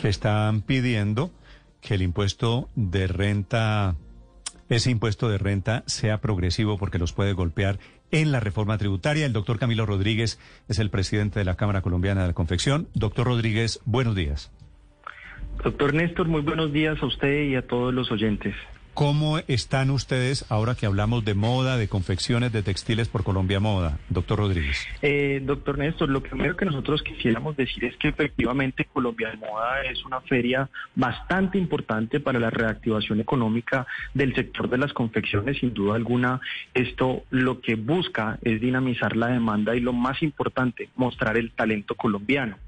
que están pidiendo que el impuesto de renta, ese impuesto de renta sea progresivo porque los puede golpear en la reforma tributaria. El doctor Camilo Rodríguez es el presidente de la Cámara Colombiana de la Confección. Doctor Rodríguez, buenos días. Doctor Néstor, muy buenos días a usted y a todos los oyentes. ¿Cómo están ustedes ahora que hablamos de moda, de confecciones, de textiles por Colombia Moda, doctor Rodríguez? Eh, doctor Néstor, lo primero que nosotros quisiéramos decir es que efectivamente Colombia Moda es una feria bastante importante para la reactivación económica del sector de las confecciones. Sin duda alguna, esto lo que busca es dinamizar la demanda y lo más importante, mostrar el talento colombiano.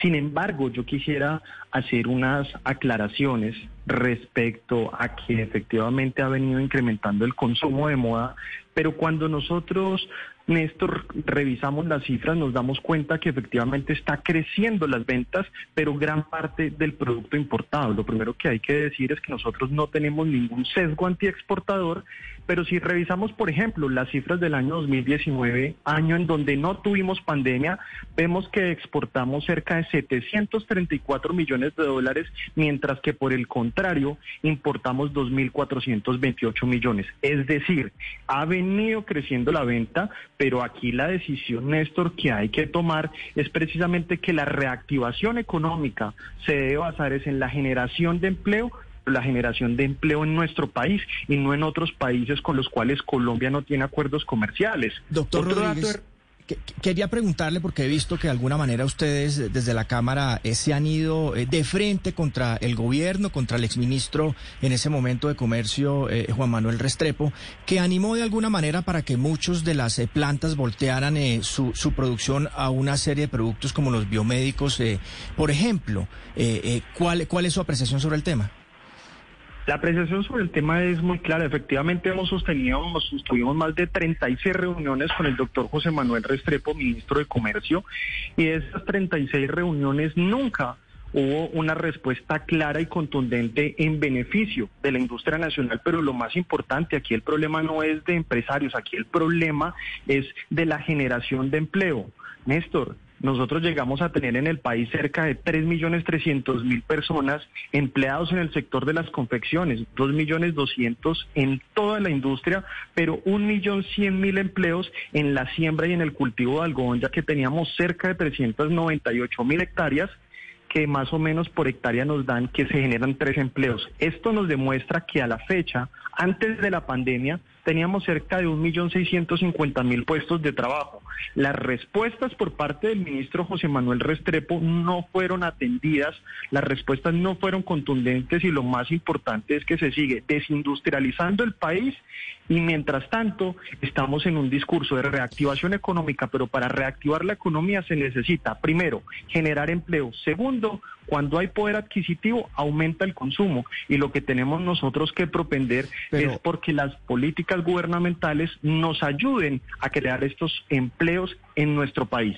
Sin embargo, yo quisiera hacer unas aclaraciones respecto a que efectivamente ha venido incrementando el consumo de moda, pero cuando nosotros Néstor, revisamos las cifras, nos damos cuenta que efectivamente está creciendo las ventas, pero gran parte del producto importado. Lo primero que hay que decir es que nosotros no tenemos ningún sesgo antiexportador, pero si revisamos, por ejemplo, las cifras del año 2019, año en donde no tuvimos pandemia, vemos que exportamos cerca de 734 millones de dólares, mientras que por el contrario, importamos 2.428 millones. Es decir, ha venido creciendo la venta, pero aquí la decisión, Néstor, que hay que tomar es precisamente que la reactivación económica se debe basar en la generación de empleo la generación de empleo en nuestro país y no en otros países con los cuales Colombia no tiene acuerdos comerciales. Doctor Rodríguez, Quería preguntarle, porque he visto que de alguna manera ustedes desde la Cámara eh, se han ido eh, de frente contra el gobierno, contra el exministro en ese momento de Comercio, eh, Juan Manuel Restrepo, que animó de alguna manera para que muchos de las plantas voltearan su, su, producción a una serie de productos como los biomédicos. por ejemplo, ¿cuál, ¿cuál es su apreciación sobre el tema? La apreciación sobre el tema es muy clara. Efectivamente, hemos sostenido, sostuvimos más de 36 reuniones con el doctor José Manuel Restrepo, ministro de Comercio, y de esas 36 reuniones nunca hubo una respuesta clara y contundente en beneficio de la industria nacional, pero lo más importante, aquí el problema no es de empresarios, aquí el problema es de la generación de empleo. Néstor, nosotros llegamos a tener en el país cerca de 3.300.000 personas empleados en el sector de las confecciones, 2.200.000 en toda la industria, pero 1.100.000 empleos en la siembra y en el cultivo de algodón, ya que teníamos cerca de 398.000 hectáreas que más o menos por hectárea nos dan que se generan tres empleos. Esto nos demuestra que a la fecha, antes de la pandemia, teníamos cerca de 1.650.000 puestos de trabajo. Las respuestas por parte del ministro José Manuel Restrepo no fueron atendidas, las respuestas no fueron contundentes y lo más importante es que se sigue desindustrializando el país y mientras tanto estamos en un discurso de reactivación económica, pero para reactivar la economía se necesita, primero, generar empleo, segundo, cuando hay poder adquisitivo, aumenta el consumo. Y lo que tenemos nosotros que propender es porque las políticas gubernamentales nos ayuden a crear estos empleos en nuestro país.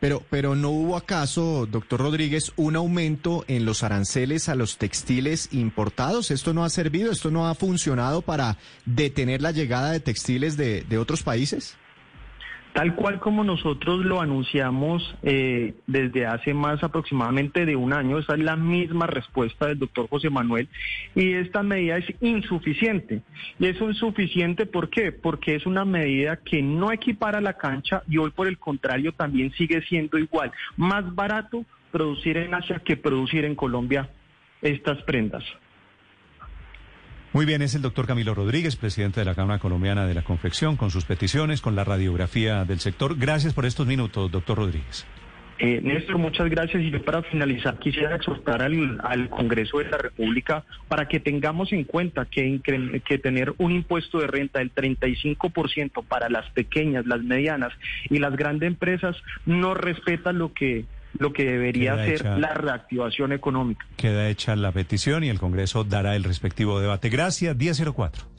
Pero, pero no hubo acaso, doctor Rodríguez, un aumento en los aranceles a los textiles importados. Esto no ha servido, esto no ha funcionado para detener la llegada de textiles de, de otros países. Tal cual como nosotros lo anunciamos eh, desde hace más aproximadamente de un año, esa es la misma respuesta del doctor José Manuel, y esta medida es insuficiente. Y es insuficiente, ¿por qué? Porque es una medida que no equipara la cancha y hoy por el contrario también sigue siendo igual, más barato producir en Asia que producir en Colombia estas prendas. Muy bien, es el doctor Camilo Rodríguez, presidente de la Cámara Colombiana de la Confección, con sus peticiones, con la radiografía del sector. Gracias por estos minutos, doctor Rodríguez. Eh, Néstor, muchas gracias. Y yo para finalizar quisiera exhortar al, Congreso de la República para que tengamos en cuenta que tener un impuesto de renta del 35% para las pequeñas, las medianas y las grandes empresas no respeta lo que lo que debería ser la reactivación económica. Queda hecha la petición y el Congreso dará el respectivo debate. Gracias, 1004.